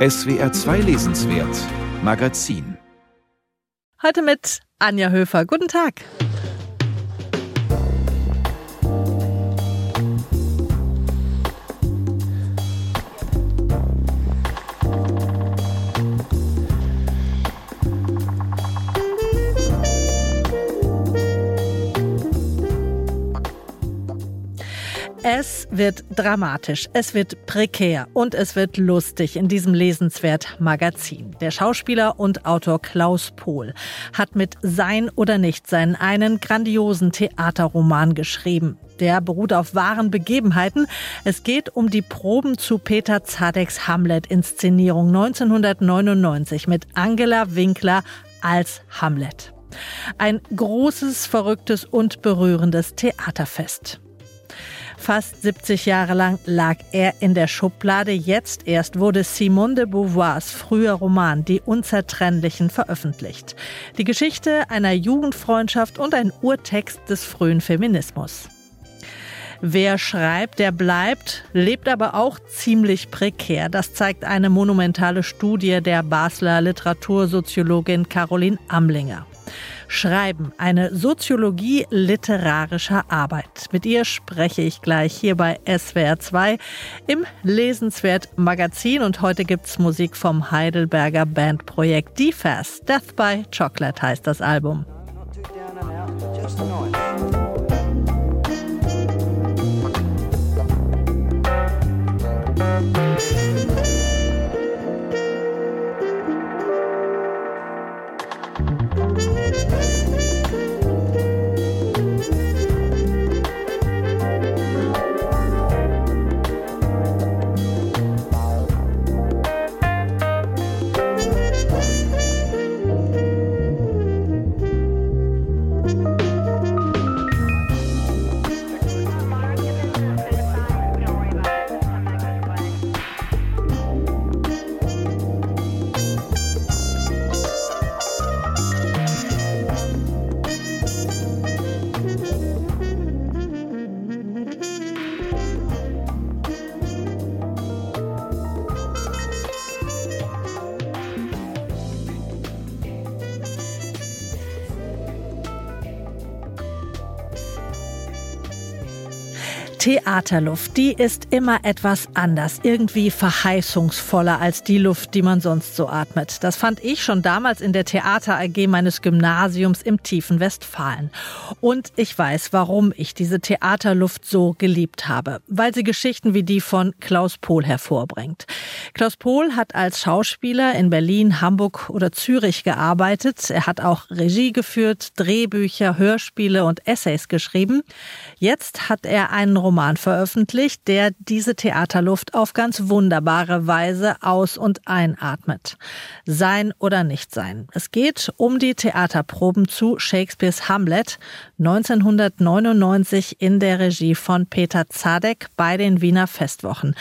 SWR 2 Lesenswert Magazin. Heute mit Anja Höfer. Guten Tag. Es wird dramatisch, es wird prekär und es wird lustig in diesem lesenswert Magazin. Der Schauspieler und Autor Klaus Pohl hat mit Sein oder Nichtsein einen grandiosen Theaterroman geschrieben. Der beruht auf wahren Begebenheiten. Es geht um die Proben zu Peter Zadeks Hamlet-Inszenierung 1999 mit Angela Winkler als Hamlet. Ein großes, verrücktes und berührendes Theaterfest. Fast 70 Jahre lang lag er in der Schublade. Jetzt erst wurde Simone de Beauvoirs früher Roman Die Unzertrennlichen veröffentlicht. Die Geschichte einer Jugendfreundschaft und ein Urtext des frühen Feminismus. Wer schreibt, der bleibt, lebt aber auch ziemlich prekär. Das zeigt eine monumentale Studie der Basler Literatursoziologin Caroline Amlinger. Schreiben, eine Soziologie literarischer Arbeit. Mit ihr spreche ich gleich hier bei SWR 2 im Lesenswert Magazin und heute gibt's Musik vom Heidelberger Bandprojekt DFAS. Death by Chocolate heißt das Album. Theaterluft, die ist immer etwas anders, irgendwie verheißungsvoller als die Luft, die man sonst so atmet. Das fand ich schon damals in der Theater AG meines Gymnasiums im tiefen Westfalen. Und ich weiß, warum ich diese Theaterluft so geliebt habe, weil sie Geschichten wie die von Klaus Pohl hervorbringt. Klaus Pohl hat als Schauspieler in Berlin, Hamburg oder Zürich gearbeitet. Er hat auch Regie geführt, Drehbücher, Hörspiele und Essays geschrieben. Jetzt hat er einen Roman veröffentlicht, der diese Theaterluft auf ganz wunderbare Weise aus- und einatmet. Sein oder nicht sein. Es geht um die Theaterproben zu Shakespeares Hamlet 1999 in der Regie von Peter Zadek bei den Wiener Festwochen.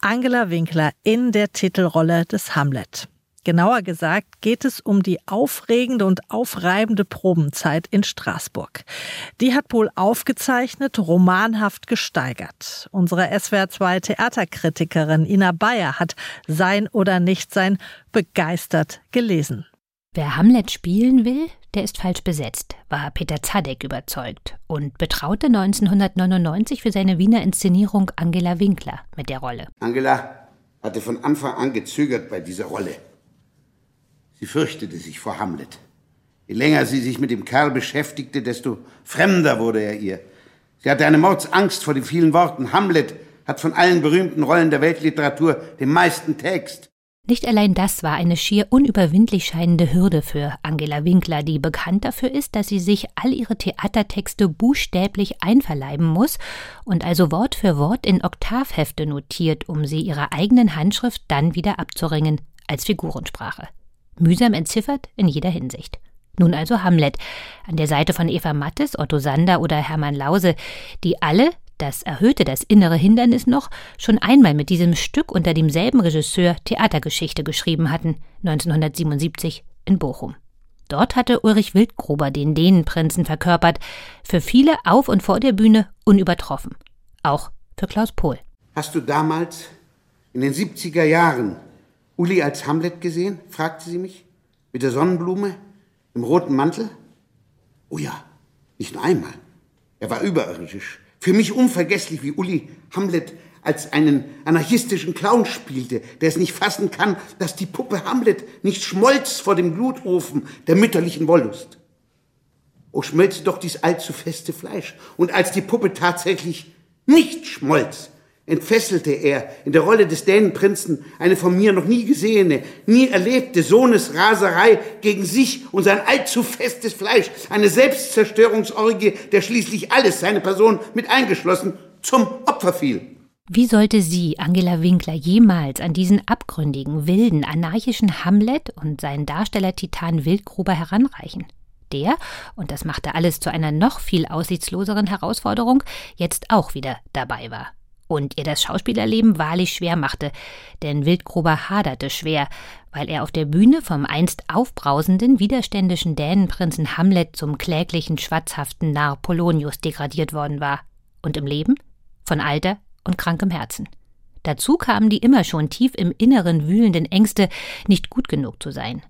Angela Winkler in der Titelrolle des Hamlet. Genauer gesagt geht es um die aufregende und aufreibende Probenzeit in Straßburg. Die hat Pohl aufgezeichnet, romanhaft gesteigert. Unsere SWR2 Theaterkritikerin Ina Bayer hat Sein oder Nichtsein begeistert gelesen. Wer Hamlet spielen will, der ist falsch besetzt, war Peter Zadek überzeugt und betraute 1999 für seine Wiener Inszenierung Angela Winkler mit der Rolle. Angela hatte von Anfang an gezögert bei dieser Rolle. Sie fürchtete sich vor Hamlet. Je länger sie sich mit dem Kerl beschäftigte, desto fremder wurde er ihr. Sie hatte eine Mordsangst vor den vielen Worten. Hamlet hat von allen berühmten Rollen der Weltliteratur den meisten Text. Nicht allein das war eine schier unüberwindlich scheinende Hürde für Angela Winkler, die bekannt dafür ist, dass sie sich all ihre Theatertexte buchstäblich einverleiben muss und also Wort für Wort in Oktavhefte notiert, um sie ihrer eigenen Handschrift dann wieder abzuringen als Figurensprache mühsam entziffert in jeder Hinsicht. Nun also Hamlet, an der Seite von Eva Mattes, Otto Sander oder Hermann Lause, die alle, das erhöhte das innere Hindernis noch, schon einmal mit diesem Stück unter demselben Regisseur Theatergeschichte geschrieben hatten, 1977 in Bochum. Dort hatte Ulrich Wildgruber den Dänenprinzen verkörpert, für viele auf und vor der Bühne unübertroffen. Auch für Klaus Pohl. Hast du damals, in den 70er Jahren, Uli als Hamlet gesehen? fragte sie mich. Mit der Sonnenblume? Im roten Mantel? Oh ja, nicht nur einmal. Er war überirdisch. Für mich unvergesslich, wie Uli Hamlet als einen anarchistischen Clown spielte, der es nicht fassen kann, dass die Puppe Hamlet nicht schmolz vor dem Glutofen der mütterlichen Wollust. Oh, schmelze doch dies allzu feste Fleisch. Und als die Puppe tatsächlich nicht schmolz, entfesselte er in der Rolle des Dänenprinzen eine von mir noch nie gesehene, nie erlebte Sohnesraserei gegen sich und sein allzu festes Fleisch, eine Selbstzerstörungsorgie, der schließlich alles, seine Person mit eingeschlossen, zum Opfer fiel. Wie sollte sie, Angela Winkler, jemals an diesen abgründigen, wilden, anarchischen Hamlet und seinen Darsteller-Titan Wildgruber heranreichen? Der, und das machte alles zu einer noch viel aussichtsloseren Herausforderung, jetzt auch wieder dabei war und ihr das Schauspielerleben wahrlich schwer machte, denn Wildgruber haderte schwer, weil er auf der Bühne vom einst aufbrausenden, widerständischen Dänenprinzen Hamlet zum kläglichen, schwatzhaften Narr Polonius degradiert worden war. Und im Leben? Von Alter und krankem Herzen. Dazu kamen die immer schon tief im Inneren wühlenden Ängste, nicht gut genug zu sein.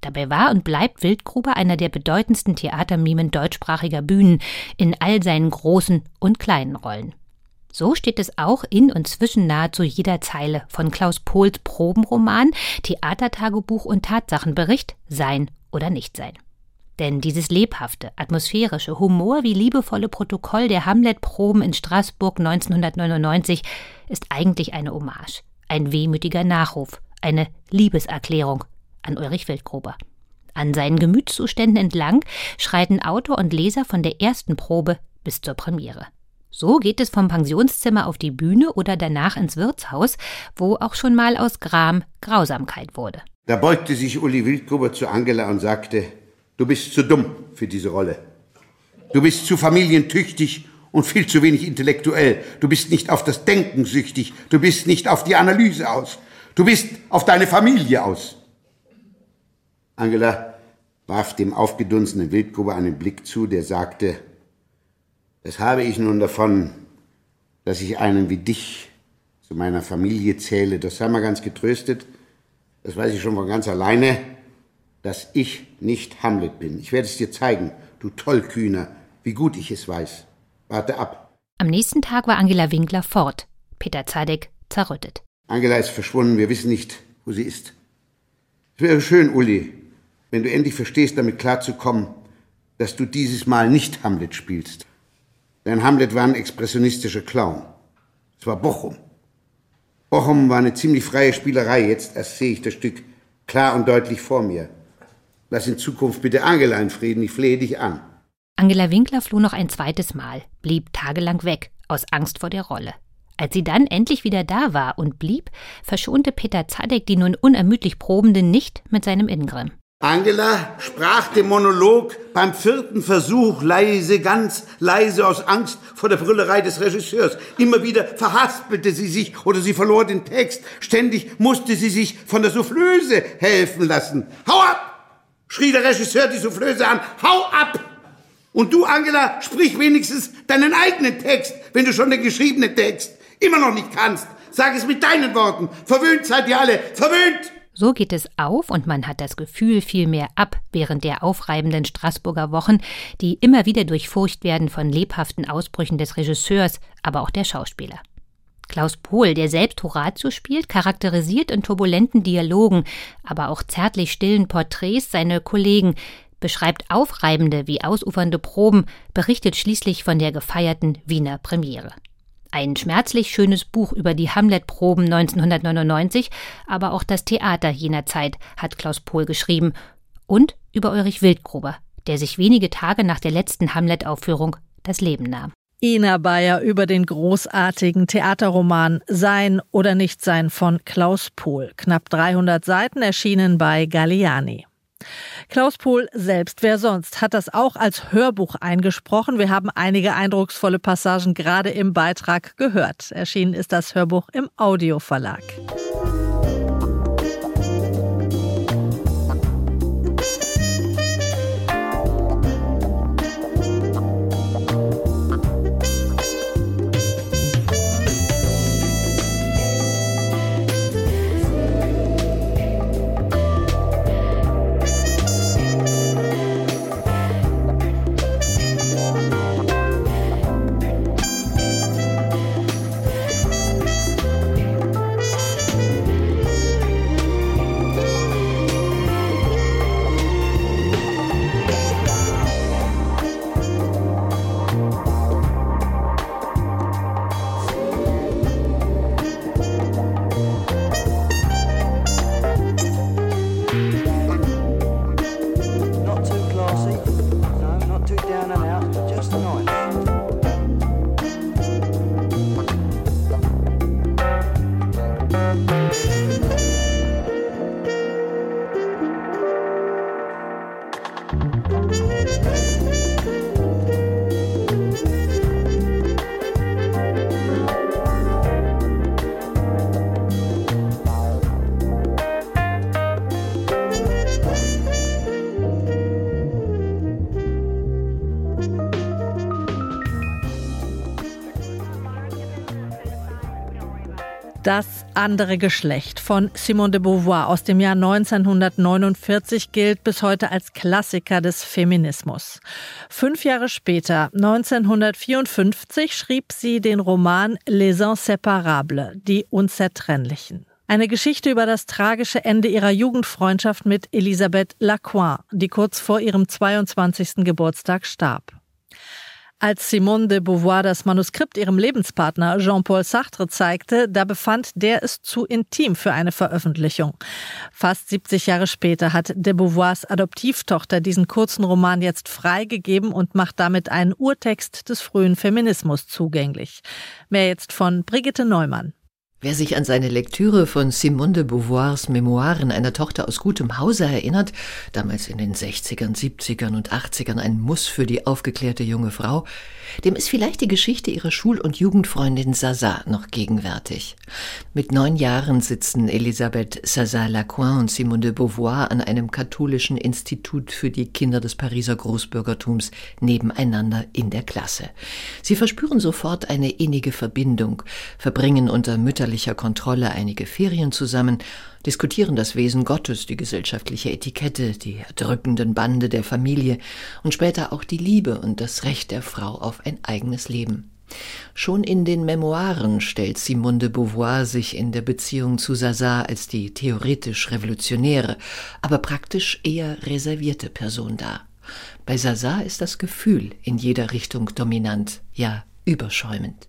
Dabei war und bleibt Wildgruber einer der bedeutendsten Theatermimen deutschsprachiger Bühnen in all seinen großen und kleinen Rollen. So steht es auch in und zwischen nahezu jeder Zeile von Klaus Pohls Probenroman, Theatertagebuch und Tatsachenbericht Sein oder Nichtsein. Denn dieses lebhafte, atmosphärische, Humor wie liebevolle Protokoll der Hamlet-Proben in Straßburg 1999 ist eigentlich eine Hommage, ein wehmütiger Nachruf, eine Liebeserklärung an Ulrich Wildgruber. An seinen Gemütszuständen entlang schreiten Autor und Leser von der ersten Probe bis zur Premiere. So geht es vom Pensionszimmer auf die Bühne oder danach ins Wirtshaus, wo auch schon mal aus Gram Grausamkeit wurde. Da beugte sich Uli Wildgruber zu Angela und sagte, du bist zu dumm für diese Rolle. Du bist zu familientüchtig und viel zu wenig intellektuell. Du bist nicht auf das Denken süchtig. Du bist nicht auf die Analyse aus. Du bist auf deine Familie aus. Angela warf dem aufgedunsenen Wildgruber einen Blick zu, der sagte, das habe ich nun davon, dass ich einen wie dich zu meiner Familie zähle. Das sei mal ganz getröstet. Das weiß ich schon von ganz alleine, dass ich nicht Hamlet bin. Ich werde es dir zeigen, du Tollkühner, wie gut ich es weiß. Warte ab. Am nächsten Tag war Angela Winkler fort. Peter Zadek zerrüttet. Angela ist verschwunden. Wir wissen nicht, wo sie ist. Es wäre schön, Uli, wenn du endlich verstehst, damit klarzukommen, dass du dieses Mal nicht Hamlet spielst. Denn Hamlet war ein expressionistischer Clown. Es war Bochum. Bochum war eine ziemlich freie Spielerei. Jetzt erst sehe ich das Stück klar und deutlich vor mir. Lass in Zukunft bitte Angela in Frieden, ich flehe dich an. Angela Winkler floh noch ein zweites Mal, blieb tagelang weg, aus Angst vor der Rolle. Als sie dann endlich wieder da war und blieb, verschonte Peter Zadek die nun unermüdlich Probenden nicht mit seinem Ingrim. Angela sprach den Monolog beim vierten Versuch leise, ganz leise aus Angst vor der Brüllerei des Regisseurs. Immer wieder verhaspelte sie sich oder sie verlor den Text. Ständig musste sie sich von der Soufflöse helfen lassen. Hau ab! schrie der Regisseur die Soufflöse an. Hau ab! Und du, Angela, sprich wenigstens deinen eigenen Text, wenn du schon den geschriebenen Text immer noch nicht kannst. Sag es mit deinen Worten. Verwöhnt seid ihr alle. Verwöhnt! So geht es auf und man hat das Gefühl viel mehr ab während der aufreibenden Straßburger Wochen, die immer wieder durchfurcht werden von lebhaften Ausbrüchen des Regisseurs, aber auch der Schauspieler. Klaus Pohl, der selbst Horatio spielt, charakterisiert in turbulenten Dialogen, aber auch zärtlich stillen Porträts seine Kollegen, beschreibt aufreibende wie ausufernde Proben, berichtet schließlich von der gefeierten Wiener Premiere. Ein schmerzlich schönes Buch über die Hamlet-Proben 1999, aber auch das Theater jener Zeit hat Klaus Pohl geschrieben. Und über Ulrich Wildgruber, der sich wenige Tage nach der letzten Hamlet-Aufführung das Leben nahm. Ina Bayer über den großartigen Theaterroman Sein oder Nichtsein von Klaus Pohl. Knapp 300 Seiten erschienen bei Galliani. Klaus Pohl selbst, wer sonst, hat das auch als Hörbuch eingesprochen. Wir haben einige eindrucksvolle Passagen gerade im Beitrag gehört. Erschienen ist das Hörbuch im Audioverlag. Das andere Geschlecht von Simone de Beauvoir aus dem Jahr 1949 gilt bis heute als Klassiker des Feminismus. Fünf Jahre später, 1954, schrieb sie den Roman Les Inséparables, die Unzertrennlichen. Eine Geschichte über das tragische Ende ihrer Jugendfreundschaft mit Elisabeth Lacroix, die kurz vor ihrem 22. Geburtstag starb. Als Simone de Beauvoir das Manuskript ihrem Lebenspartner Jean-Paul Sartre zeigte, da befand der es zu intim für eine Veröffentlichung. Fast 70 Jahre später hat de Beauvoirs Adoptivtochter diesen kurzen Roman jetzt freigegeben und macht damit einen Urtext des frühen Feminismus zugänglich. Mehr jetzt von Brigitte Neumann. Wer sich an seine Lektüre von Simone de Beauvoirs Memoiren einer Tochter aus gutem Hause erinnert, damals in den 60ern, 70ern und 80ern ein Muss für die aufgeklärte junge Frau, dem ist vielleicht die Geschichte ihrer Schul- und Jugendfreundin Sasa noch gegenwärtig. Mit neun Jahren sitzen Elisabeth Sasa-Lacroix und Simone de Beauvoir an einem katholischen Institut für die Kinder des Pariser Großbürgertums nebeneinander in der Klasse. Sie verspüren sofort eine innige Verbindung, verbringen unter Mütter väterlicher Kontrolle einige Ferien zusammen, diskutieren das Wesen Gottes, die gesellschaftliche Etikette, die erdrückenden Bande der Familie und später auch die Liebe und das Recht der Frau auf ein eigenes Leben. Schon in den Memoiren stellt Simone de Beauvoir sich in der Beziehung zu Sasa als die theoretisch revolutionäre, aber praktisch eher reservierte Person dar. Bei Sasa ist das Gefühl in jeder Richtung dominant, ja überschäumend.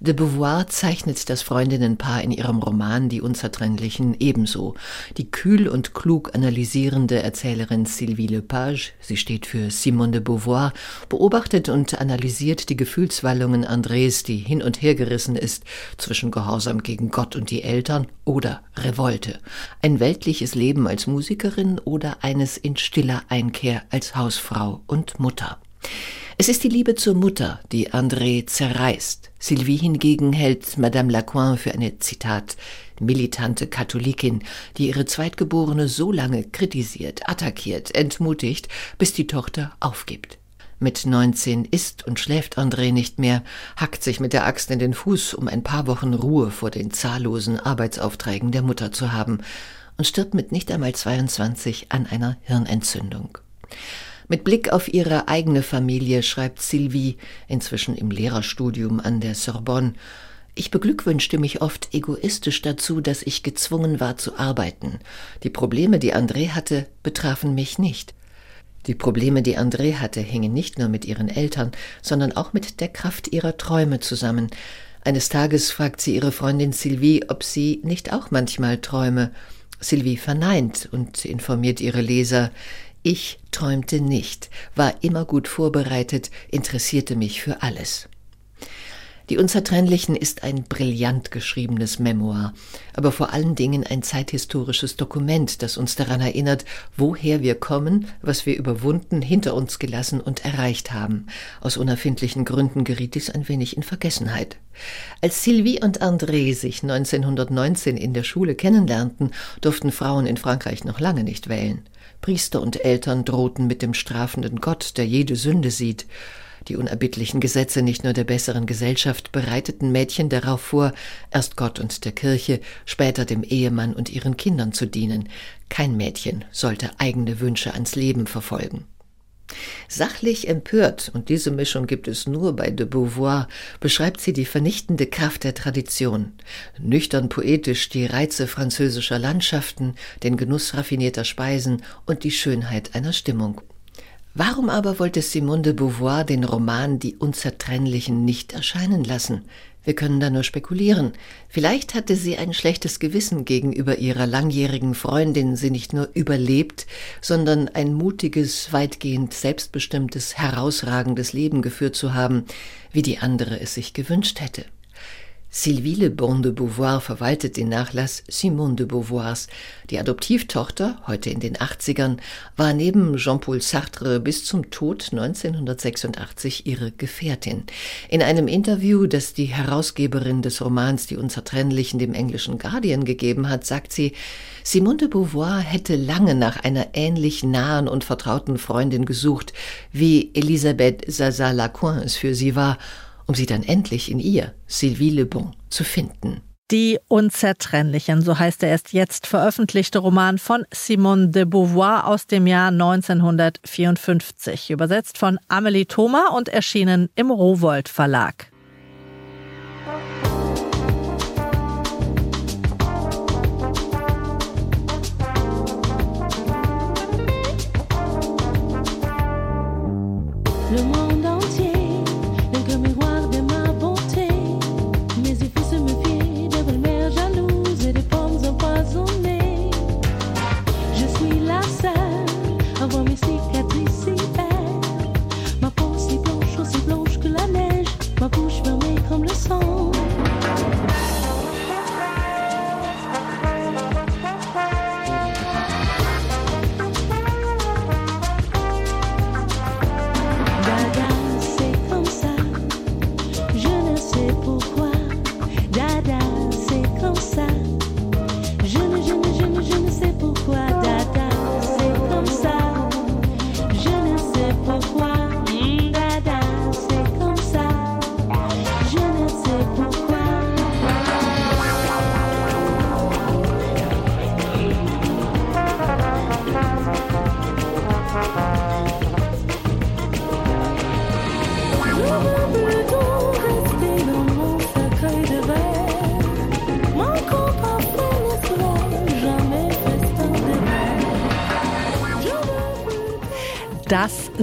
De Beauvoir zeichnet das Freundinnenpaar in ihrem Roman Die Unzertrennlichen ebenso. Die kühl und klug analysierende Erzählerin Sylvie Lepage, sie steht für Simone de Beauvoir, beobachtet und analysiert die Gefühlswallungen Andres, die hin und her gerissen ist zwischen Gehorsam gegen Gott und die Eltern oder Revolte. Ein weltliches Leben als Musikerin oder eines in stiller Einkehr als Hausfrau und Mutter. Es ist die Liebe zur Mutter, die André zerreißt. Sylvie hingegen hält Madame Lacroix für eine, Zitat, militante Katholikin, die ihre Zweitgeborene so lange kritisiert, attackiert, entmutigt, bis die Tochter aufgibt. Mit 19 isst und schläft André nicht mehr, hackt sich mit der Axt in den Fuß, um ein paar Wochen Ruhe vor den zahllosen Arbeitsaufträgen der Mutter zu haben und stirbt mit nicht einmal 22 an einer Hirnentzündung. Mit Blick auf ihre eigene Familie schreibt Sylvie, inzwischen im Lehrerstudium an der Sorbonne, ich beglückwünschte mich oft egoistisch dazu, dass ich gezwungen war zu arbeiten. Die Probleme, die André hatte, betrafen mich nicht. Die Probleme, die André hatte, hingen nicht nur mit ihren Eltern, sondern auch mit der Kraft ihrer Träume zusammen. Eines Tages fragt sie ihre Freundin Sylvie, ob sie nicht auch manchmal träume. Sylvie verneint und informiert ihre Leser, ich träumte nicht, war immer gut vorbereitet, interessierte mich für alles. Die Unzertrennlichen ist ein brillant geschriebenes Memoir, aber vor allen Dingen ein zeithistorisches Dokument, das uns daran erinnert, woher wir kommen, was wir überwunden, hinter uns gelassen und erreicht haben. Aus unerfindlichen Gründen geriet dies ein wenig in Vergessenheit. Als Sylvie und André sich 1919 in der Schule kennenlernten, durften Frauen in Frankreich noch lange nicht wählen. Priester und Eltern drohten mit dem strafenden Gott, der jede Sünde sieht. Die unerbittlichen Gesetze nicht nur der besseren Gesellschaft bereiteten Mädchen darauf vor, erst Gott und der Kirche, später dem Ehemann und ihren Kindern zu dienen. Kein Mädchen sollte eigene Wünsche ans Leben verfolgen. Sachlich empört, und diese Mischung gibt es nur bei de Beauvoir, beschreibt sie die vernichtende Kraft der Tradition, nüchtern poetisch die Reize französischer Landschaften, den Genuss raffinierter Speisen und die Schönheit einer Stimmung. Warum aber wollte Simone de Beauvoir den Roman Die Unzertrennlichen nicht erscheinen lassen? Wir können da nur spekulieren. Vielleicht hatte sie ein schlechtes Gewissen gegenüber ihrer langjährigen Freundin, sie nicht nur überlebt, sondern ein mutiges, weitgehend selbstbestimmtes, herausragendes Leben geführt zu haben, wie die andere es sich gewünscht hätte. Sylvie Le Bon de Beauvoir verwaltet den Nachlass Simone de Beauvoirs. Die Adoptivtochter, heute in den 80ern, war neben Jean-Paul Sartre bis zum Tod 1986 ihre Gefährtin. In einem Interview, das die Herausgeberin des Romans Die Unzertrennlichen dem englischen Guardian gegeben hat, sagt sie, Simone de Beauvoir hätte lange nach einer ähnlich nahen und vertrauten Freundin gesucht, wie Elisabeth Zaza-Lacoin es für sie war, um sie dann endlich in ihr, Sylvie Le Bon, zu finden. Die Unzertrennlichen, so heißt der erst jetzt veröffentlichte Roman von Simone de Beauvoir aus dem Jahr 1954, übersetzt von Amelie Thoma und erschienen im Rowold Verlag. Das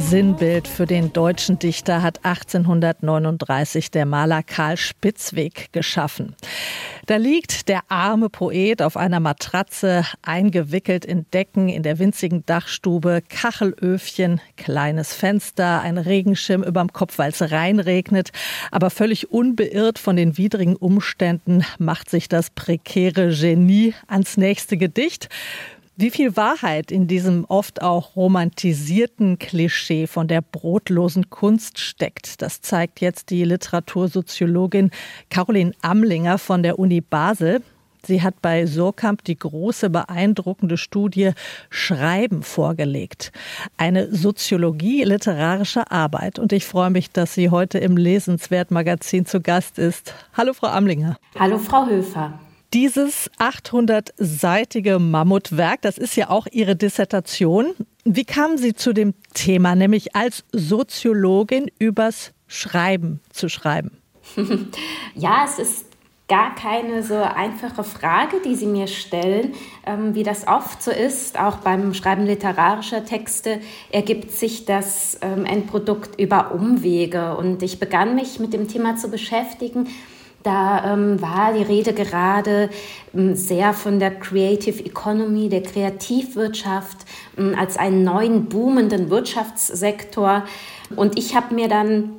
Sinnbild für den deutschen Dichter hat 1839 der Maler Karl Spitzweg geschaffen. Da liegt der arme Poet auf einer Matratze, eingewickelt in Decken in der winzigen Dachstube, Kachelöfchen, kleines Fenster, ein Regenschirm überm Kopf, weil es reinregnet. Aber völlig unbeirrt von den widrigen Umständen macht sich das prekäre Genie ans nächste Gedicht. Wie viel Wahrheit in diesem oft auch romantisierten Klischee von der brotlosen Kunst steckt, das zeigt jetzt die Literatursoziologin Caroline Amlinger von der Uni Basel. Sie hat bei Surkamp die große, beeindruckende Studie Schreiben vorgelegt. Eine Soziologie literarischer Arbeit. Und ich freue mich, dass sie heute im Lesenswert Magazin zu Gast ist. Hallo, Frau Amlinger. Hallo, Frau Höfer. Dieses 800-seitige Mammutwerk, das ist ja auch Ihre Dissertation. Wie kamen Sie zu dem Thema, nämlich als Soziologin übers Schreiben zu schreiben? ja, es ist gar keine so einfache Frage, die Sie mir stellen. Ähm, wie das oft so ist, auch beim Schreiben literarischer Texte, ergibt sich das ähm, Endprodukt über Umwege. Und ich begann mich mit dem Thema zu beschäftigen, da ähm, war die Rede gerade ähm, sehr von der Creative Economy, der Kreativwirtschaft ähm, als einen neuen boomenden Wirtschaftssektor. Und ich habe mir dann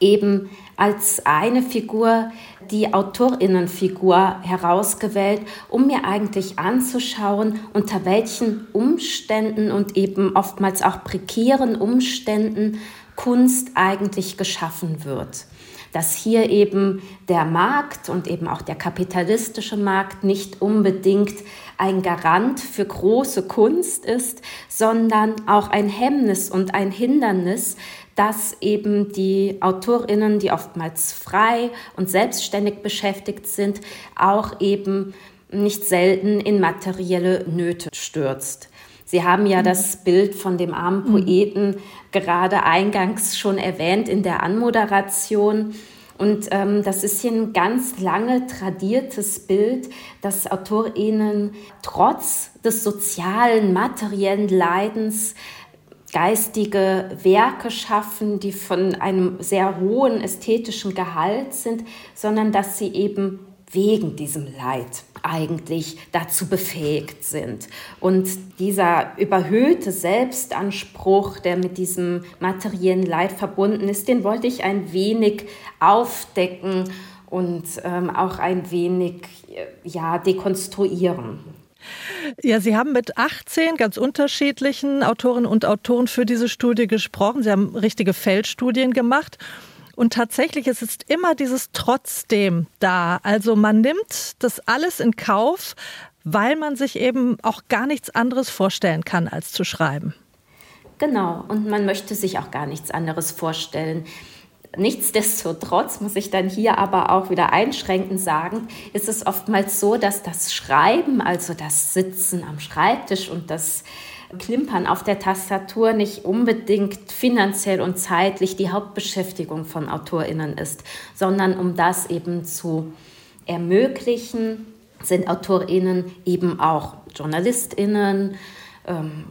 eben als eine Figur die Autorinnenfigur herausgewählt, um mir eigentlich anzuschauen, unter welchen Umständen und eben oftmals auch prekären Umständen Kunst eigentlich geschaffen wird dass hier eben der Markt und eben auch der kapitalistische Markt nicht unbedingt ein Garant für große Kunst ist, sondern auch ein Hemmnis und ein Hindernis, dass eben die Autorinnen, die oftmals frei und selbstständig beschäftigt sind, auch eben nicht selten in materielle Nöte stürzt. Sie haben ja mhm. das Bild von dem armen mhm. Poeten gerade eingangs schon erwähnt in der Anmoderation. Und ähm, das ist hier ein ganz lange tradiertes Bild, dass AutorInnen trotz des sozialen, materiellen Leidens geistige Werke schaffen, die von einem sehr hohen ästhetischen Gehalt sind, sondern dass sie eben wegen diesem Leid eigentlich dazu befähigt sind. Und dieser überhöhte Selbstanspruch, der mit diesem materiellen Leid verbunden ist, den wollte ich ein wenig aufdecken und ähm, auch ein wenig äh, ja, dekonstruieren. Ja, Sie haben mit 18 ganz unterschiedlichen Autorinnen und Autoren für diese Studie gesprochen. Sie haben richtige Feldstudien gemacht. Und tatsächlich ist es immer dieses Trotzdem da. Also man nimmt das alles in Kauf, weil man sich eben auch gar nichts anderes vorstellen kann, als zu schreiben. Genau, und man möchte sich auch gar nichts anderes vorstellen. Nichtsdestotrotz muss ich dann hier aber auch wieder einschränkend sagen, ist es oftmals so, dass das Schreiben, also das Sitzen am Schreibtisch und das Klimpern auf der Tastatur nicht unbedingt finanziell und zeitlich die Hauptbeschäftigung von Autorinnen ist, sondern um das eben zu ermöglichen, sind Autorinnen eben auch Journalistinnen, ähm,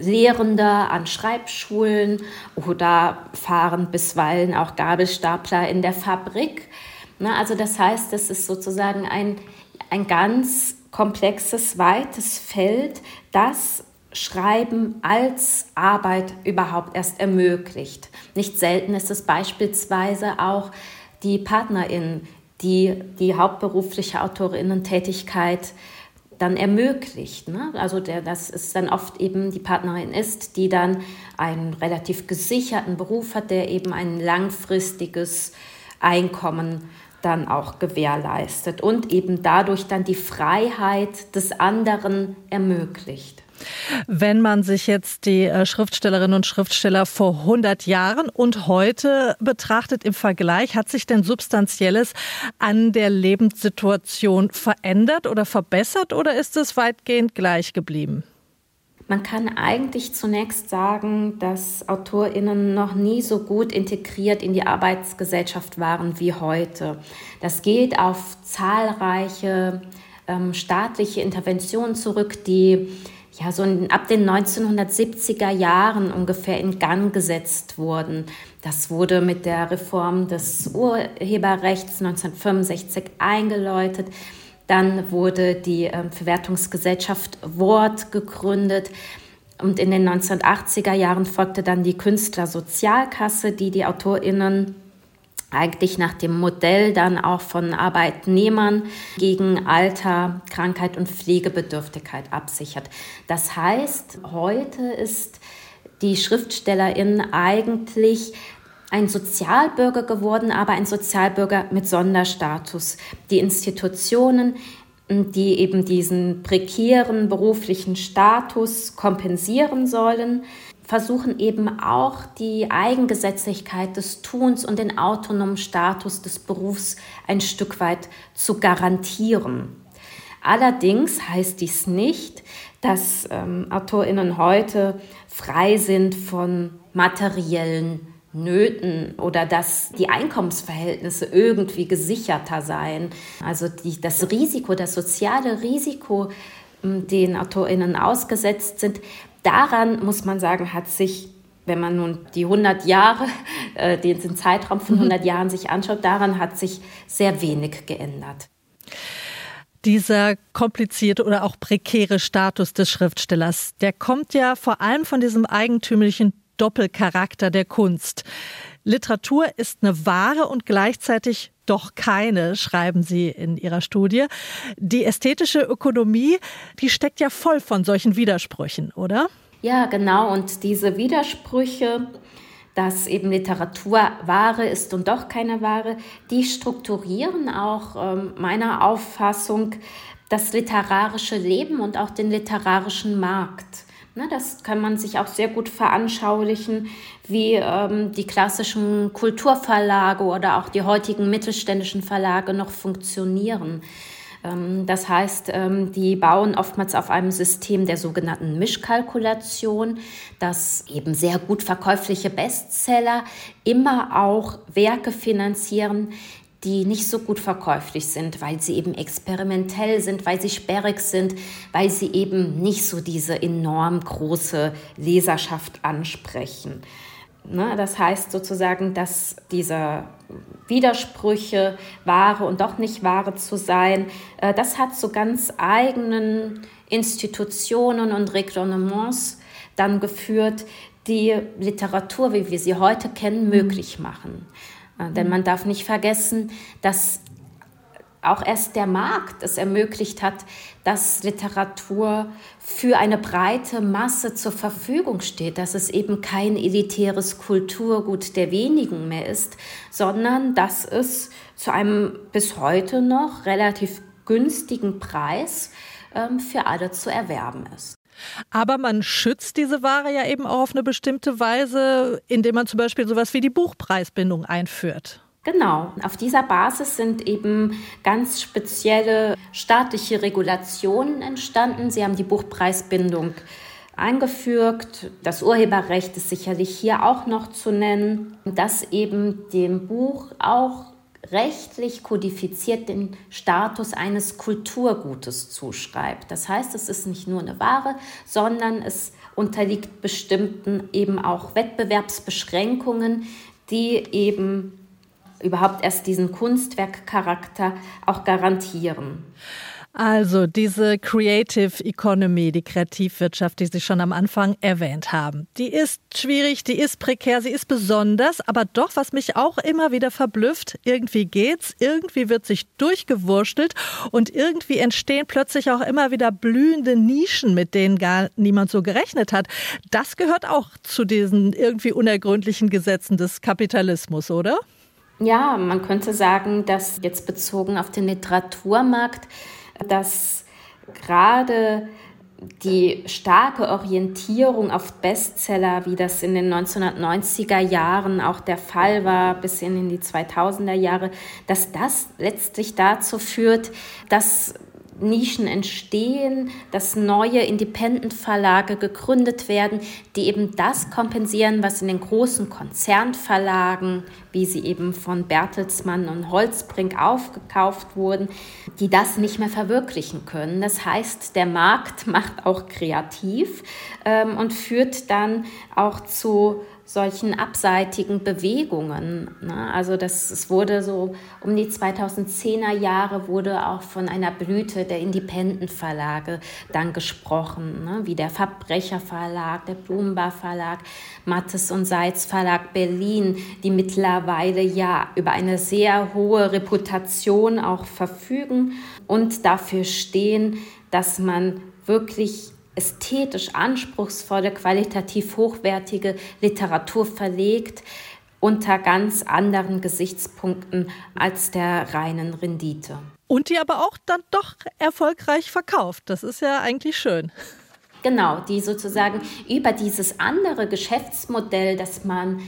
Lehrende an Schreibschulen oder fahren bisweilen auch Gabelstapler in der Fabrik. Na, also das heißt, es ist sozusagen ein, ein ganz komplexes, weites Feld, das Schreiben als Arbeit überhaupt erst ermöglicht. Nicht selten ist es beispielsweise auch die Partnerin, die die hauptberufliche Autorinnentätigkeit dann ermöglicht. Ne? Also der, das ist dann oft eben die Partnerin ist, die dann einen relativ gesicherten Beruf hat, der eben ein langfristiges Einkommen dann auch gewährleistet und eben dadurch dann die Freiheit des anderen ermöglicht. Wenn man sich jetzt die äh, Schriftstellerinnen und Schriftsteller vor 100 Jahren und heute betrachtet im Vergleich, hat sich denn Substanzielles an der Lebenssituation verändert oder verbessert oder ist es weitgehend gleich geblieben? Man kann eigentlich zunächst sagen, dass Autorinnen noch nie so gut integriert in die Arbeitsgesellschaft waren wie heute. Das geht auf zahlreiche ähm, staatliche Interventionen zurück, die ja, so ab den 1970er Jahren ungefähr in Gang gesetzt wurden. Das wurde mit der Reform des Urheberrechts 1965 eingeläutet. Dann wurde die ähm, Verwertungsgesellschaft Wort gegründet. Und in den 1980er Jahren folgte dann die Künstlersozialkasse, die die AutorInnen eigentlich nach dem Modell dann auch von Arbeitnehmern gegen Alter, Krankheit und Pflegebedürftigkeit absichert. Das heißt, heute ist die Schriftstellerin eigentlich ein Sozialbürger geworden, aber ein Sozialbürger mit Sonderstatus. Die Institutionen, die eben diesen prekären beruflichen Status kompensieren sollen, versuchen eben auch die Eigengesetzlichkeit des Tuns und den autonomen Status des Berufs ein Stück weit zu garantieren. Allerdings heißt dies nicht, dass ähm, Autorinnen heute frei sind von materiellen Nöten oder dass die Einkommensverhältnisse irgendwie gesicherter seien. Also die, das Risiko, das soziale Risiko, ähm, den Autorinnen ausgesetzt sind, daran muss man sagen, hat sich wenn man nun die 100 Jahre, äh, den Zeitraum von 100 mhm. Jahren sich anschaut, daran hat sich sehr wenig geändert. Dieser komplizierte oder auch prekäre Status des Schriftstellers, der kommt ja vor allem von diesem eigentümlichen Doppelcharakter der Kunst. Literatur ist eine wahre und gleichzeitig doch keine, schreiben Sie in Ihrer Studie. Die ästhetische Ökonomie, die steckt ja voll von solchen Widersprüchen, oder? Ja, genau. Und diese Widersprüche, dass eben Literatur Ware ist und doch keine Ware, die strukturieren auch ähm, meiner Auffassung das literarische Leben und auch den literarischen Markt. Ne, das kann man sich auch sehr gut veranschaulichen, wie ähm, die klassischen Kulturverlage oder auch die heutigen mittelständischen Verlage noch funktionieren. Ähm, das heißt, ähm, die bauen oftmals auf einem System der sogenannten Mischkalkulation, dass eben sehr gut verkäufliche Bestseller immer auch Werke finanzieren, die nicht so gut verkäuflich sind, weil sie eben experimentell sind, weil sie sperrig sind, weil sie eben nicht so diese enorm große Leserschaft ansprechen. Ne? Das heißt sozusagen, dass diese Widersprüche, wahre und doch nicht wahre zu sein, äh, das hat zu ganz eigenen Institutionen und Reglements dann geführt, die Literatur, wie wir sie heute kennen, möglich machen. Äh, denn man darf nicht vergessen, dass auch erst der Markt es ermöglicht hat, dass Literatur für eine breite Masse zur Verfügung steht, dass es eben kein elitäres Kulturgut der wenigen mehr ist, sondern dass es zu einem bis heute noch relativ günstigen Preis ähm, für alle zu erwerben ist. Aber man schützt diese Ware ja eben auch auf eine bestimmte Weise, indem man zum Beispiel sowas wie die Buchpreisbindung einführt. Genau, auf dieser Basis sind eben ganz spezielle staatliche Regulationen entstanden. Sie haben die Buchpreisbindung eingefügt. Das Urheberrecht ist sicherlich hier auch noch zu nennen, das eben dem Buch auch rechtlich kodifiziert den Status eines Kulturgutes zuschreibt. Das heißt, es ist nicht nur eine Ware, sondern es unterliegt bestimmten eben auch Wettbewerbsbeschränkungen, die eben überhaupt erst diesen Kunstwerkcharakter auch garantieren. Also diese Creative Economy, die Kreativwirtschaft, die Sie schon am Anfang erwähnt haben, die ist schwierig, die ist prekär, sie ist besonders, aber doch, was mich auch immer wieder verblüfft, irgendwie geht's, irgendwie wird sich durchgewurschtelt und irgendwie entstehen plötzlich auch immer wieder blühende Nischen, mit denen gar niemand so gerechnet hat. Das gehört auch zu diesen irgendwie unergründlichen Gesetzen des Kapitalismus, oder? Ja, man könnte sagen, dass jetzt bezogen auf den Literaturmarkt, dass gerade die starke Orientierung auf Bestseller, wie das in den 1990er Jahren auch der Fall war, bis in die 2000er Jahre, dass das letztlich dazu führt, dass Nischen entstehen, dass neue Independent-Verlage gegründet werden, die eben das kompensieren, was in den großen Konzernverlagen, wie sie eben von Bertelsmann und Holzbrink aufgekauft wurden, die das nicht mehr verwirklichen können. Das heißt, der Markt macht auch kreativ ähm, und führt dann auch zu solchen abseitigen Bewegungen. Ne? Also das, es wurde so um die 2010er Jahre wurde auch von einer Blüte der Independent-Verlage dann gesprochen, ne? wie der Verbrecher-Verlag, der Blumenbar Verlag, Mattes und Seitz Verlag Berlin, die mittlerweile ja über eine sehr hohe Reputation auch verfügen und dafür stehen, dass man wirklich ästhetisch anspruchsvolle, qualitativ hochwertige Literatur verlegt unter ganz anderen Gesichtspunkten als der reinen Rendite. Und die aber auch dann doch erfolgreich verkauft. Das ist ja eigentlich schön. Genau, die sozusagen über dieses andere Geschäftsmodell, das man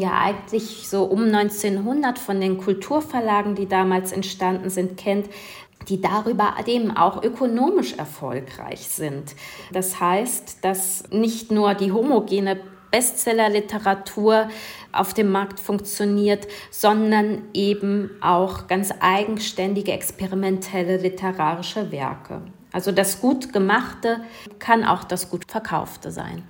ja eigentlich so um 1900 von den Kulturverlagen, die damals entstanden sind, kennt, die darüber eben auch ökonomisch erfolgreich sind. Das heißt, dass nicht nur die homogene Bestsellerliteratur auf dem Markt funktioniert, sondern eben auch ganz eigenständige experimentelle literarische Werke. Also das gut gemachte kann auch das gut verkaufte sein.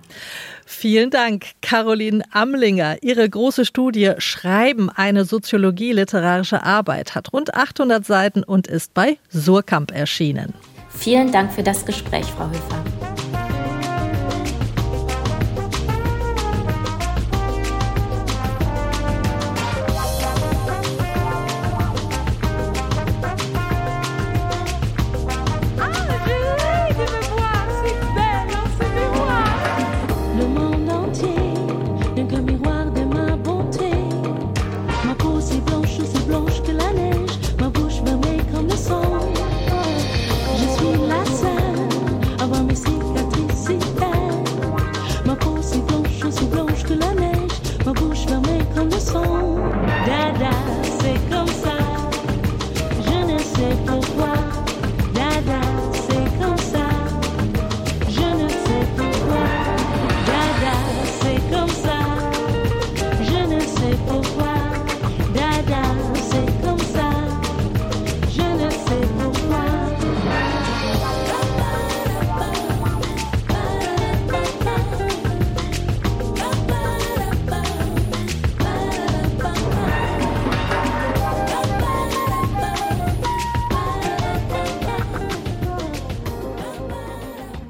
Vielen Dank, Caroline Amlinger. Ihre große Studie Schreiben, eine Soziologie-literarische Arbeit hat rund 800 Seiten und ist bei Surkamp erschienen. Vielen Dank für das Gespräch, Frau Höfer.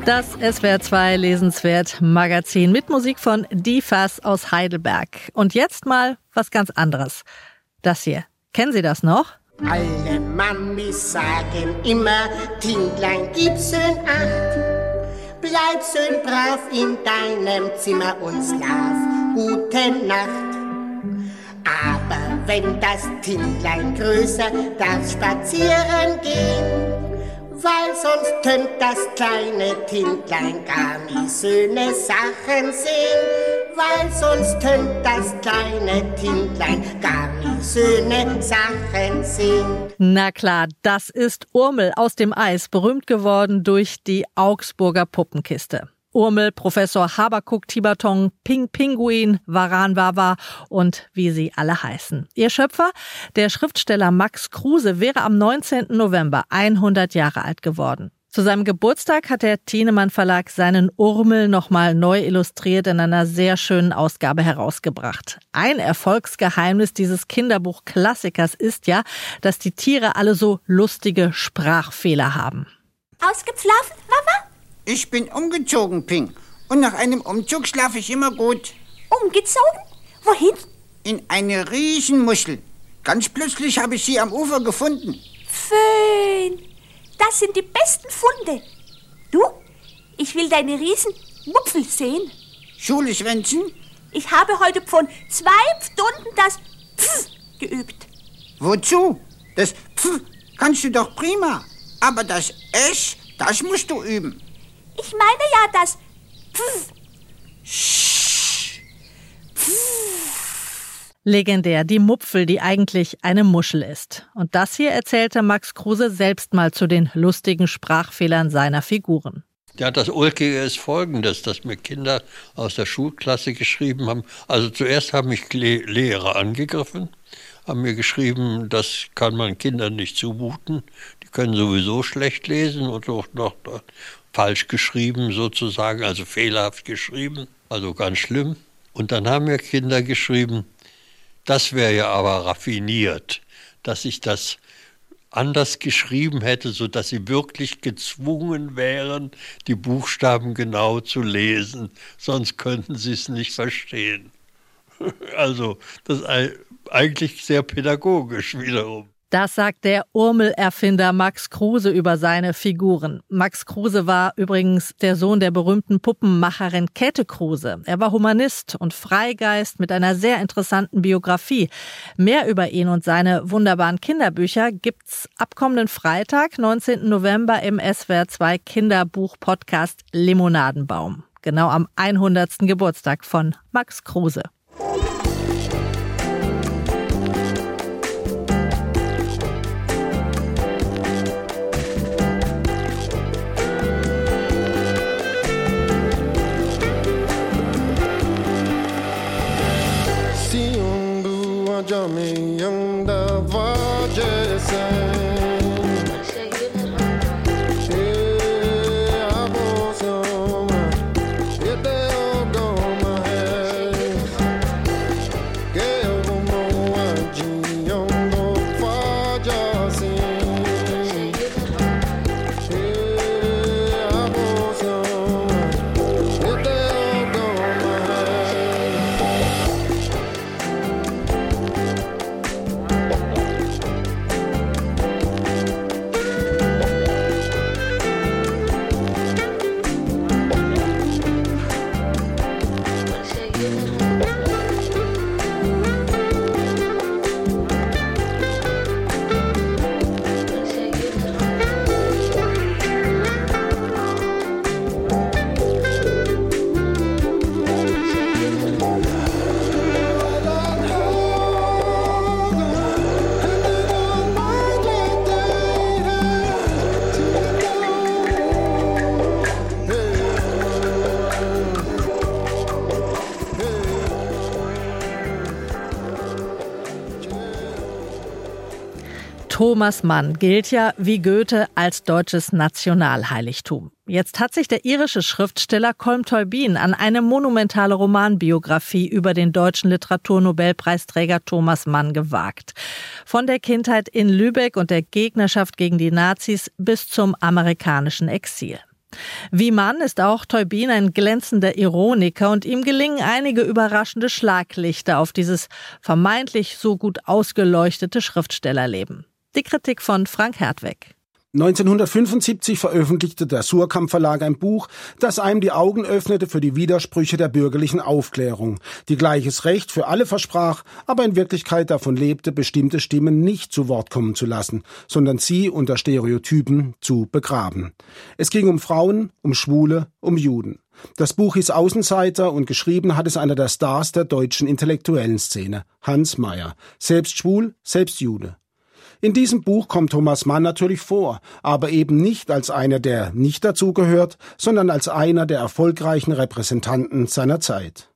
Das SWR 2 Lesenswert Magazin mit Musik von Die Fass aus Heidelberg. Und jetzt mal was ganz anderes. Das hier. Kennen Sie das noch? Alle Mamis sagen immer, Tindlein, gib schön acht. Bleib schön brav in deinem Zimmer und schlaf. Gute Nacht. Aber wenn das Tindlein größer darf spazieren gehen, weil sonst könnt das kleine Tindlein gar nie schöne Sachen sehen, weil sonst könnt das kleine Tindlein gar nie schöne Sachen sehen. Na klar, das ist Urmel aus dem Eis, berühmt geworden durch die Augsburger Puppenkiste. Urmel, Professor Habakuk Tiberton, Ping Pinguin, Varan Wawa und wie sie alle heißen. Ihr Schöpfer, der Schriftsteller Max Kruse, wäre am 19. November 100 Jahre alt geworden. Zu seinem Geburtstag hat der Thienemann Verlag seinen Urmel nochmal neu illustriert in einer sehr schönen Ausgabe herausgebracht. Ein Erfolgsgeheimnis dieses Kinderbuch-Klassikers ist ja, dass die Tiere alle so lustige Sprachfehler haben. Ausgepflafen, Mama? Ich bin umgezogen, Ping. Und nach einem Umzug schlafe ich immer gut. Umgezogen? Wohin? In eine Riesenmuschel. Ganz plötzlich habe ich sie am Ufer gefunden. Schön. Das sind die besten Funde. Du, ich will deine Riesenmupfel sehen. Schulisch, Wenzen? Ich habe heute von zwei Stunden das Pf geübt. Wozu? Das Pf kannst du doch prima. Aber das Esch, das musst du üben. Ich meine ja das Pf. Legendär, die Mupfel, die eigentlich eine Muschel ist. Und das hier erzählte Max Kruse selbst mal zu den lustigen Sprachfehlern seiner Figuren. Ja, das Ulkige ist folgendes, dass mir Kinder aus der Schulklasse geschrieben haben. Also zuerst haben mich Le Lehrer angegriffen, haben mir geschrieben, das kann man Kindern nicht zumuten. Die können sowieso schlecht lesen und auch noch falsch geschrieben sozusagen, also fehlerhaft geschrieben, also ganz schlimm. Und dann haben mir Kinder geschrieben, das wäre ja aber raffiniert, dass ich das anders geschrieben hätte, so dass sie wirklich gezwungen wären, die Buchstaben genau zu lesen, sonst könnten sie es nicht verstehen. Also, das ist eigentlich sehr pädagogisch wiederum. Das sagt der Urmel-Erfinder Max Kruse über seine Figuren. Max Kruse war übrigens der Sohn der berühmten Puppenmacherin Käthe Kruse. Er war Humanist und Freigeist mit einer sehr interessanten Biografie. Mehr über ihn und seine wunderbaren Kinderbücher gibt's ab kommenden Freitag, 19. November im SWR 2 Kinderbuch-Podcast Limonadenbaum. Genau am 100. Geburtstag von Max Kruse. Thomas Mann gilt ja wie Goethe als deutsches Nationalheiligtum. Jetzt hat sich der irische Schriftsteller Colm Toybin an eine monumentale Romanbiografie über den deutschen Literaturnobelpreisträger Thomas Mann gewagt. Von der Kindheit in Lübeck und der Gegnerschaft gegen die Nazis bis zum amerikanischen Exil. Wie Mann ist auch Teubin ein glänzender Ironiker und ihm gelingen einige überraschende Schlaglichter auf dieses vermeintlich so gut ausgeleuchtete Schriftstellerleben. Die Kritik von Frank Hertweg. 1975 veröffentlichte der Surkamp Verlag ein Buch, das einem die Augen öffnete für die Widersprüche der bürgerlichen Aufklärung, die gleiches Recht für alle versprach, aber in Wirklichkeit davon lebte, bestimmte Stimmen nicht zu Wort kommen zu lassen, sondern sie unter Stereotypen zu begraben. Es ging um Frauen, um Schwule, um Juden. Das Buch hieß Außenseiter und geschrieben hat es einer der Stars der deutschen intellektuellen Szene, Hans Mayer. Selbst schwul, selbst Jude. In diesem Buch kommt Thomas Mann natürlich vor, aber eben nicht als einer, der nicht dazugehört, sondern als einer der erfolgreichen Repräsentanten seiner Zeit.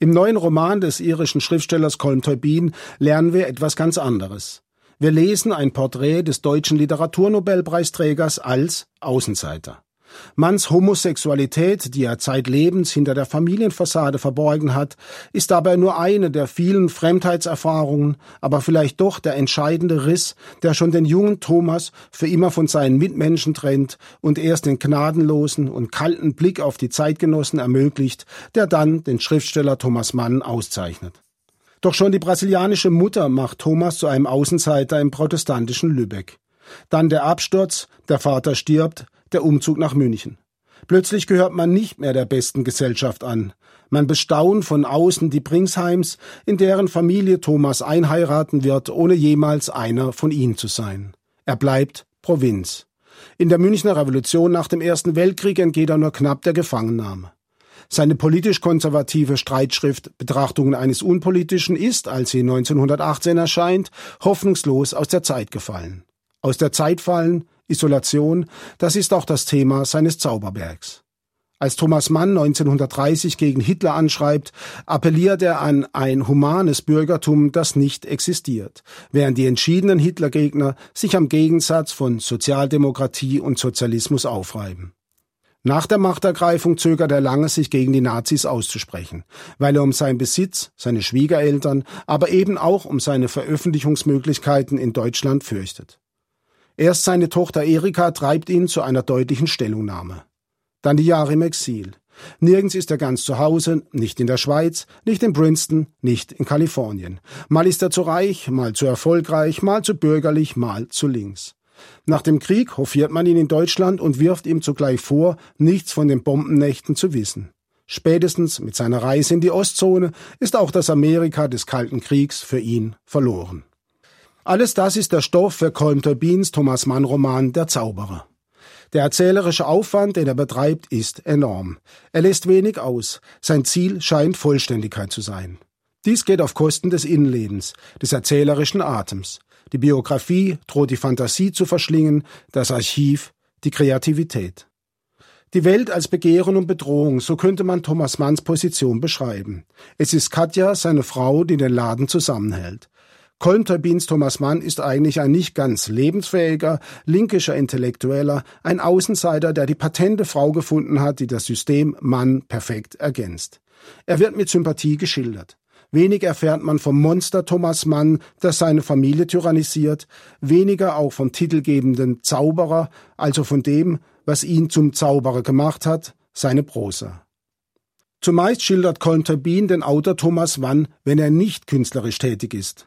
Im neuen Roman des irischen Schriftstellers Colm Toybin lernen wir etwas ganz anderes. Wir lesen ein Porträt des deutschen Literaturnobelpreisträgers als Außenseiter. Manns Homosexualität, die er zeitlebens hinter der Familienfassade verborgen hat, ist dabei nur eine der vielen Fremdheitserfahrungen, aber vielleicht doch der entscheidende Riss, der schon den jungen Thomas für immer von seinen Mitmenschen trennt und erst den gnadenlosen und kalten Blick auf die Zeitgenossen ermöglicht, der dann den Schriftsteller Thomas Mann auszeichnet. Doch schon die brasilianische Mutter macht Thomas zu einem Außenseiter im protestantischen Lübeck. Dann der Absturz, der Vater stirbt, der Umzug nach München. Plötzlich gehört man nicht mehr der besten Gesellschaft an. Man bestaunt von außen die Bringsheims, in deren Familie Thomas einheiraten wird, ohne jemals einer von ihnen zu sein. Er bleibt Provinz. In der Münchner Revolution nach dem Ersten Weltkrieg entgeht er nur knapp der Gefangennahme. Seine politisch konservative Streitschrift Betrachtungen eines Unpolitischen ist, als sie 1918 erscheint, hoffnungslos aus der Zeit gefallen. Aus der Zeit fallen, Isolation, das ist auch das Thema seines Zauberbergs. Als Thomas Mann 1930 gegen Hitler anschreibt, appelliert er an ein humanes Bürgertum, das nicht existiert, während die entschiedenen Hitlergegner sich am Gegensatz von Sozialdemokratie und Sozialismus aufreiben. Nach der Machtergreifung zögert er lange, sich gegen die Nazis auszusprechen, weil er um seinen Besitz, seine Schwiegereltern, aber eben auch um seine Veröffentlichungsmöglichkeiten in Deutschland fürchtet. Erst seine Tochter Erika treibt ihn zu einer deutlichen Stellungnahme. Dann die Jahre im Exil. Nirgends ist er ganz zu Hause, nicht in der Schweiz, nicht in Princeton, nicht in Kalifornien. Mal ist er zu reich, mal zu erfolgreich, mal zu bürgerlich, mal zu links. Nach dem Krieg hofiert man ihn in Deutschland und wirft ihm zugleich vor, nichts von den Bombennächten zu wissen. Spätestens mit seiner Reise in die Ostzone ist auch das Amerika des Kalten Kriegs für ihn verloren. Alles das ist der Stoff für Colm Turbins Thomas Mann Roman Der Zauberer. Der erzählerische Aufwand, den er betreibt, ist enorm. Er lässt wenig aus. Sein Ziel scheint Vollständigkeit zu sein. Dies geht auf Kosten des Innenlebens, des erzählerischen Atems. Die Biografie droht die Fantasie zu verschlingen, das Archiv die Kreativität. Die Welt als Begehren und Bedrohung, so könnte man Thomas Manns Position beschreiben. Es ist Katja, seine Frau, die den Laden zusammenhält. Kolmterbins Thomas Mann ist eigentlich ein nicht ganz lebensfähiger, linkischer Intellektueller, ein Außenseiter, der die patente Frau gefunden hat, die das System Mann perfekt ergänzt. Er wird mit Sympathie geschildert. Wenig erfährt man vom Monster Thomas Mann, das seine Familie tyrannisiert, weniger auch vom titelgebenden Zauberer, also von dem, was ihn zum Zauberer gemacht hat, seine Prosa. Zumeist schildert Kolmterbin den Autor Thomas Mann, wenn er nicht künstlerisch tätig ist.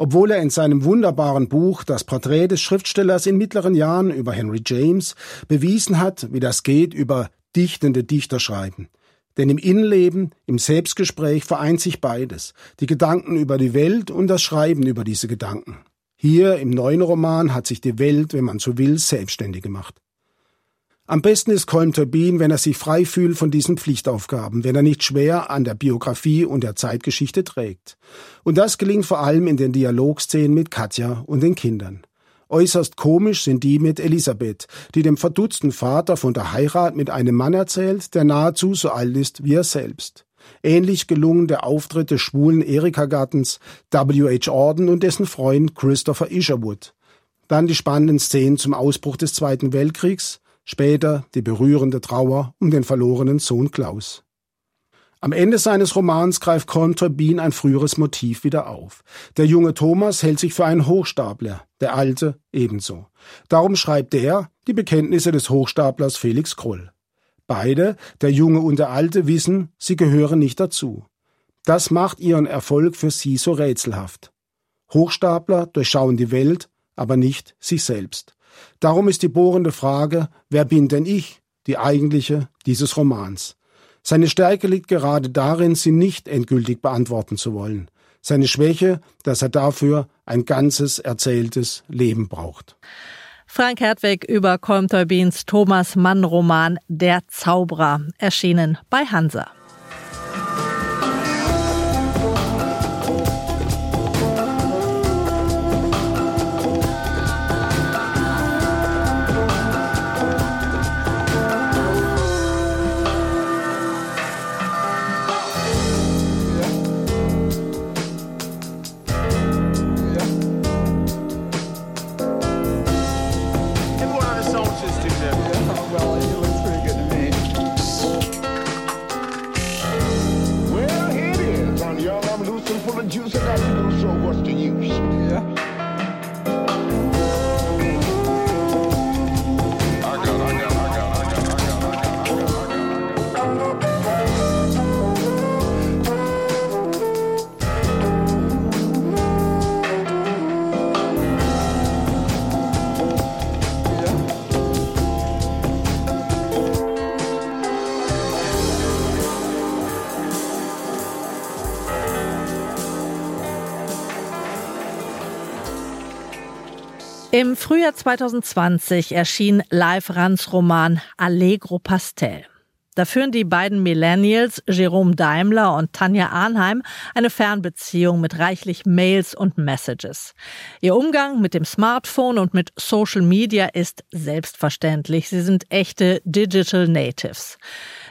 Obwohl er in seinem wunderbaren Buch Das Porträt des Schriftstellers in mittleren Jahren über Henry James bewiesen hat, wie das geht über dichtende Dichter schreiben. Denn im Innenleben, im Selbstgespräch vereint sich beides, die Gedanken über die Welt und das Schreiben über diese Gedanken. Hier im neuen Roman hat sich die Welt, wenn man so will, selbstständig gemacht. Am besten ist Colm Turbin, wenn er sich frei fühlt von diesen Pflichtaufgaben, wenn er nicht schwer an der Biografie und der Zeitgeschichte trägt. Und das gelingt vor allem in den Dialogszenen mit Katja und den Kindern. Äußerst komisch sind die mit Elisabeth, die dem verdutzten Vater von der Heirat mit einem Mann erzählt, der nahezu so alt ist wie er selbst. Ähnlich gelungen der Auftritt des schwulen Erika Gattens, W.H. Orden und dessen Freund Christopher Isherwood. Dann die spannenden Szenen zum Ausbruch des Zweiten Weltkriegs, später die berührende Trauer um den verlorenen Sohn Klaus. Am Ende seines Romans greift Contrebin ein früheres Motiv wieder auf. Der junge Thomas hält sich für einen Hochstapler, der alte ebenso. Darum schreibt er die Bekenntnisse des Hochstaplers Felix Kroll. Beide, der Junge und der Alte, wissen, sie gehören nicht dazu. Das macht ihren Erfolg für sie so rätselhaft. Hochstapler durchschauen die Welt, aber nicht sich selbst. Darum ist die bohrende Frage, wer bin denn ich, die eigentliche dieses Romans? Seine Stärke liegt gerade darin, sie nicht endgültig beantworten zu wollen. Seine Schwäche, dass er dafür ein ganzes erzähltes Leben braucht. Frank Hertwig über Colm Thomas Mann Roman Der Zauberer, erschienen bei Hansa. Im Frühjahr 2020 erschien Live Rans Roman Allegro Pastel. Da führen die beiden Millennials, Jerome Daimler und Tanja Arnheim, eine Fernbeziehung mit reichlich Mails und Messages. Ihr Umgang mit dem Smartphone und mit Social Media ist selbstverständlich. Sie sind echte Digital Natives.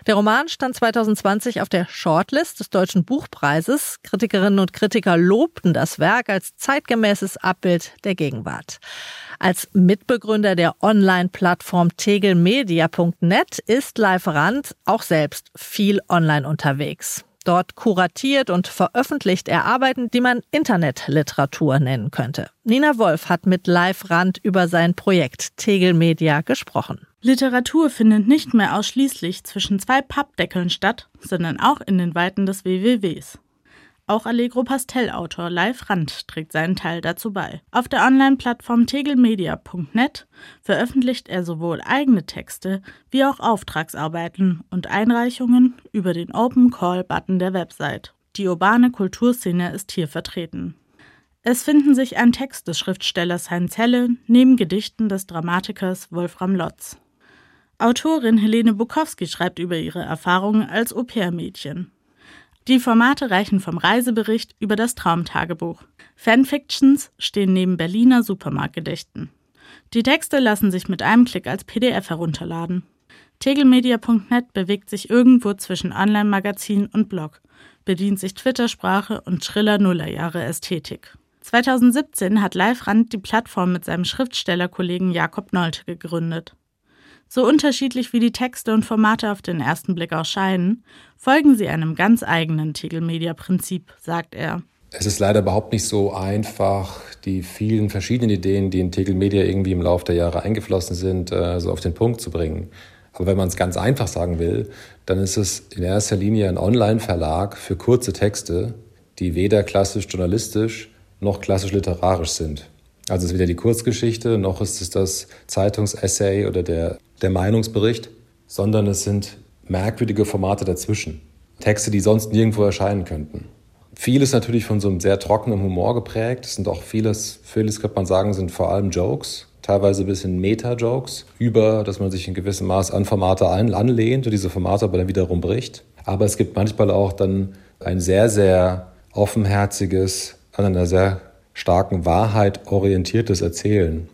Der Roman stand 2020 auf der Shortlist des Deutschen Buchpreises. Kritikerinnen und Kritiker lobten das Werk als zeitgemäßes Abbild der Gegenwart. Als Mitbegründer der Online-Plattform tegelmedia.net ist Live Rand auch selbst viel online unterwegs. Dort kuratiert und veröffentlicht er Arbeiten, die man Internetliteratur nennen könnte. Nina Wolf hat mit Live Rand über sein Projekt Tegel Media gesprochen. Literatur findet nicht mehr ausschließlich zwischen zwei Pappdeckeln statt, sondern auch in den Weiten des WWWs. Auch Allegro Pastellautor Live Rand trägt seinen Teil dazu bei. Auf der Online-Plattform tegelmedia.net veröffentlicht er sowohl eigene Texte wie auch Auftragsarbeiten und Einreichungen über den Open Call-Button der Website. Die urbane Kulturszene ist hier vertreten. Es finden sich ein Text des Schriftstellers Heinz Helle neben Gedichten des Dramatikers Wolfram Lotz. Autorin Helene Bukowski schreibt über ihre Erfahrungen als Au-pair-Mädchen. Die Formate reichen vom Reisebericht über das Traumtagebuch. Fanfictions stehen neben Berliner Supermarktgedichten. Die Texte lassen sich mit einem Klick als PDF herunterladen. Tegelmedia.net bewegt sich irgendwo zwischen Online-Magazin und Blog, bedient sich Twitter-Sprache und schriller Nullerjahre-Ästhetik. 2017 hat Live Rand die Plattform mit seinem Schriftstellerkollegen Jakob Nolte gegründet. So unterschiedlich wie die Texte und Formate auf den ersten Blick auch scheinen, folgen sie einem ganz eigenen Tegel-Media-Prinzip, sagt er. Es ist leider überhaupt nicht so einfach, die vielen verschiedenen Ideen, die in Tegel Media irgendwie im Laufe der Jahre eingeflossen sind, äh, so auf den Punkt zu bringen. Aber wenn man es ganz einfach sagen will, dann ist es in erster Linie ein Online-Verlag für kurze Texte, die weder klassisch journalistisch noch klassisch literarisch sind. Also es ist weder die Kurzgeschichte, noch ist es das Zeitungsessay oder der, der Meinungsbericht, sondern es sind merkwürdige Formate dazwischen. Texte, die sonst nirgendwo erscheinen könnten. Vieles natürlich von so einem sehr trockenen Humor geprägt. Es sind auch vieles, vieles könnte man sagen, sind vor allem Jokes, teilweise ein bisschen Meta-Jokes, über, dass man sich in gewissem Maß an Formate anlehnt und diese Formate aber dann wiederum bricht. Aber es gibt manchmal auch dann ein sehr, sehr offenherziges, an einer sehr starken Wahrheit orientiertes Erzählen.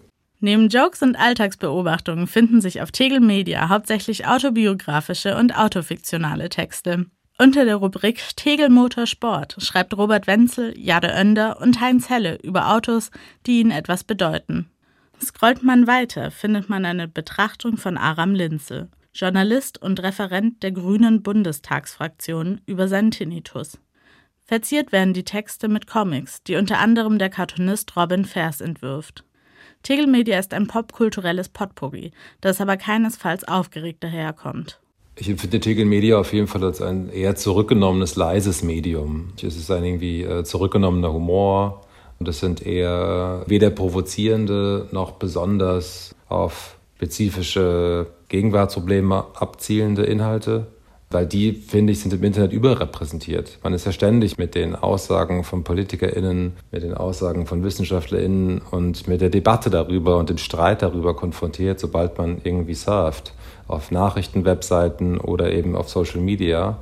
Neben Jokes und Alltagsbeobachtungen finden sich auf Tegel Media hauptsächlich autobiografische und autofiktionale Texte. Unter der Rubrik Tegel Motor Sport schreibt Robert Wenzel, Jade Önder und Heinz Helle über Autos, die ihnen etwas bedeuten. Scrollt man weiter, findet man eine Betrachtung von Aram Linze, Journalist und Referent der Grünen Bundestagsfraktion, über seinen Tinnitus. Verziert werden die Texte mit Comics, die unter anderem der Cartoonist Robin Vers entwirft. Tegel Media ist ein popkulturelles Potpourri, das aber keinesfalls aufgeregt daherkommt. Ich empfinde Tegel Media auf jeden Fall als ein eher zurückgenommenes, leises Medium. Es ist ein irgendwie äh, zurückgenommener Humor, Und das sind eher weder provozierende noch besonders auf spezifische Gegenwartsprobleme abzielende Inhalte, weil die, finde ich, sind im Internet überrepräsentiert. Man ist ja ständig mit den Aussagen von PolitikerInnen, mit den Aussagen von WissenschaftlerInnen und mit der Debatte darüber und dem Streit darüber konfrontiert, sobald man irgendwie surft. Auf Nachrichtenwebseiten oder eben auf Social Media.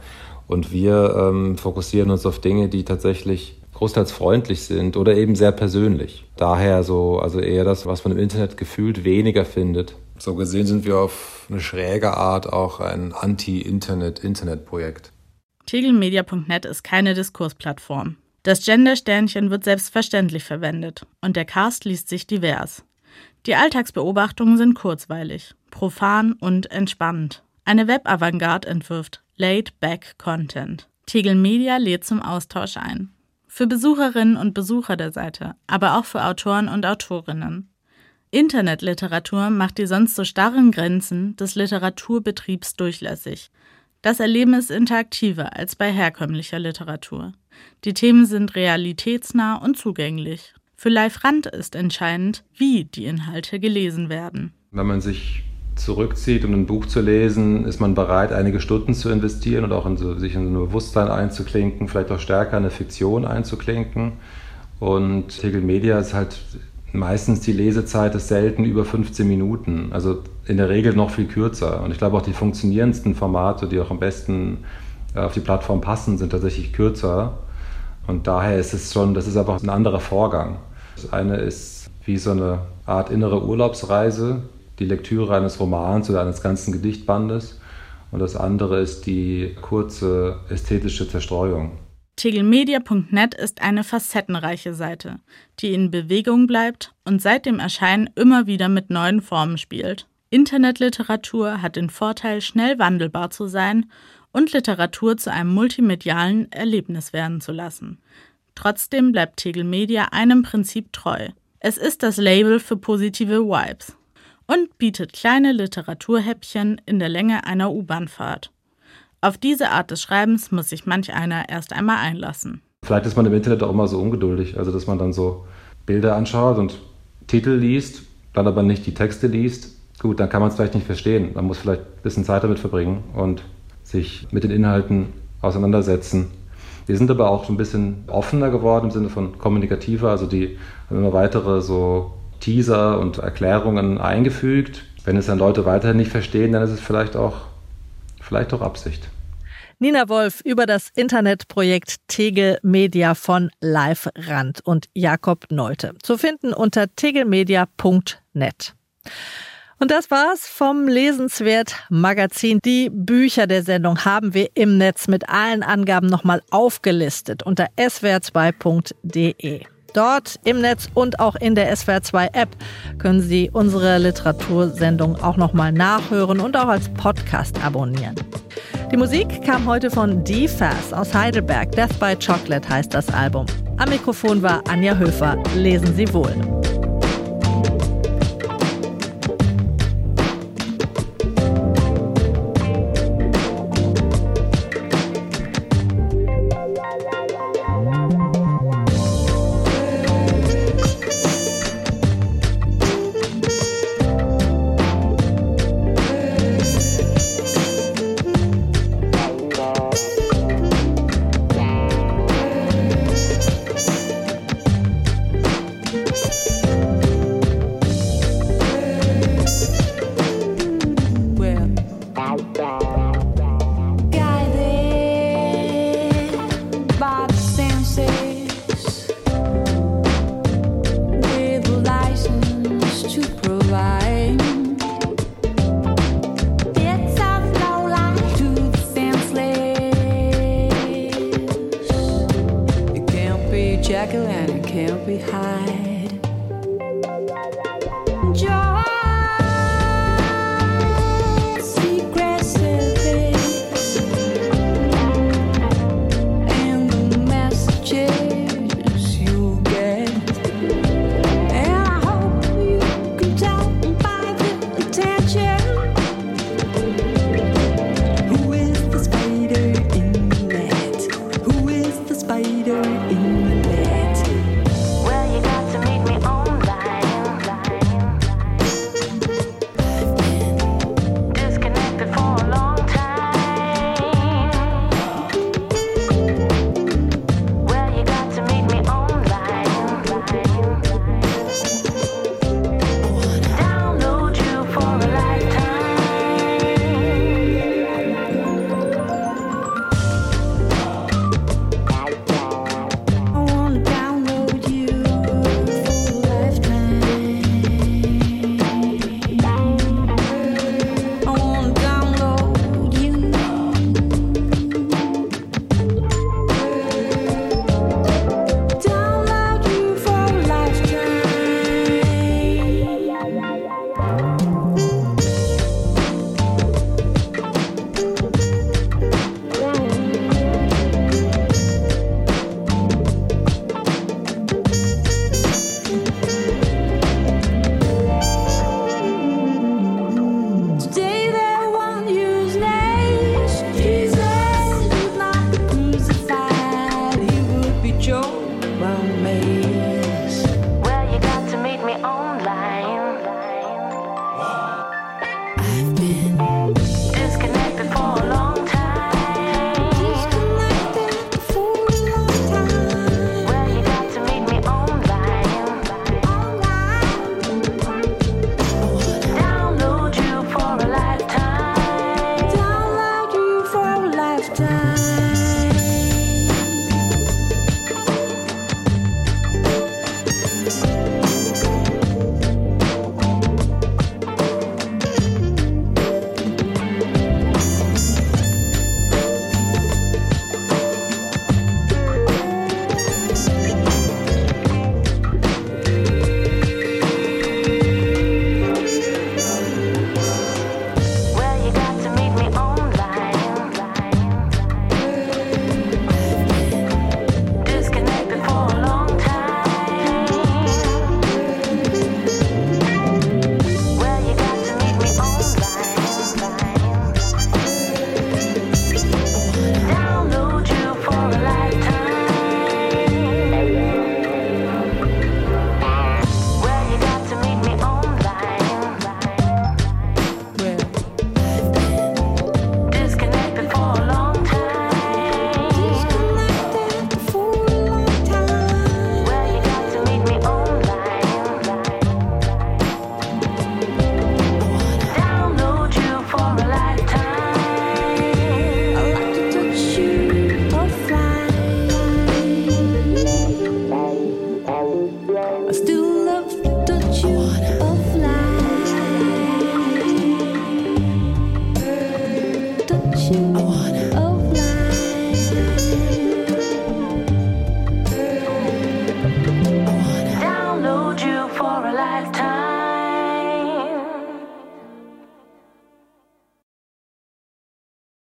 Und wir ähm, fokussieren uns auf Dinge, die tatsächlich großteils freundlich sind oder eben sehr persönlich. Daher so, also eher das, was man im Internet gefühlt weniger findet. So gesehen sind wir auf eine schräge Art auch ein Anti-Internet-Internet-Projekt. Tegelmedia.net ist keine Diskursplattform. Das Gender-Sternchen wird selbstverständlich verwendet und der Cast liest sich divers. Die Alltagsbeobachtungen sind kurzweilig, profan und entspannend. Eine Web-Avantgarde entwirft Laid-Back-Content. Tegel Media lädt zum Austausch ein. Für Besucherinnen und Besucher der Seite, aber auch für Autoren und Autorinnen. Internetliteratur macht die sonst so starren Grenzen des Literaturbetriebs durchlässig. Das Erleben ist interaktiver als bei herkömmlicher Literatur. Die Themen sind realitätsnah und zugänglich. Für Live Rand ist entscheidend, wie die Inhalte gelesen werden. Wenn man sich zurückzieht, um ein Buch zu lesen, ist man bereit, einige Stunden zu investieren und auch in so, sich in ein Bewusstsein einzuklinken, vielleicht auch stärker eine Fiktion einzuklinken. Und Tegel Media ist halt meistens die Lesezeit ist selten über 15 Minuten, also in der Regel noch viel kürzer. Und ich glaube auch die funktionierendsten Formate, die auch am besten äh, auf die Plattform passen, sind tatsächlich kürzer. Und daher ist es schon, das ist einfach ein anderer Vorgang. Das eine ist wie so eine Art innere Urlaubsreise, die Lektüre eines Romans oder eines ganzen Gedichtbandes. Und das andere ist die kurze ästhetische Zerstreuung. Tegelmedia.net ist eine facettenreiche Seite, die in Bewegung bleibt und seit dem Erscheinen immer wieder mit neuen Formen spielt. Internetliteratur hat den Vorteil, schnell wandelbar zu sein und Literatur zu einem multimedialen Erlebnis werden zu lassen. Trotzdem bleibt Tegel Media einem Prinzip treu. Es ist das Label für positive Vibes und bietet kleine Literaturhäppchen in der Länge einer U-Bahn-Fahrt. Auf diese Art des Schreibens muss sich manch einer erst einmal einlassen. Vielleicht ist man im Internet auch immer so ungeduldig, also dass man dann so Bilder anschaut und Titel liest, dann aber nicht die Texte liest. Gut, dann kann man es vielleicht nicht verstehen. Man muss vielleicht ein bisschen Zeit damit verbringen und sich mit den Inhalten auseinandersetzen. Wir sind aber auch ein bisschen offener geworden im Sinne von kommunikativer, also die haben immer weitere so Teaser und Erklärungen eingefügt. Wenn es dann Leute weiterhin nicht verstehen, dann ist es vielleicht auch, vielleicht auch Absicht. Nina Wolf über das Internetprojekt Tegel Media von Live Rand und Jakob Neute. Zu finden unter tegelmedia.net. Und das war's vom Lesenswert Magazin. Die Bücher der Sendung haben wir im Netz mit allen Angaben nochmal aufgelistet unter swr2.de. Dort im Netz und auch in der SWR2 App können Sie unsere Literatursendung auch nochmal nachhören und auch als Podcast abonnieren. Die Musik kam heute von D-Fast aus Heidelberg. Death by Chocolate heißt das Album. Am Mikrofon war Anja Höfer. Lesen Sie wohl.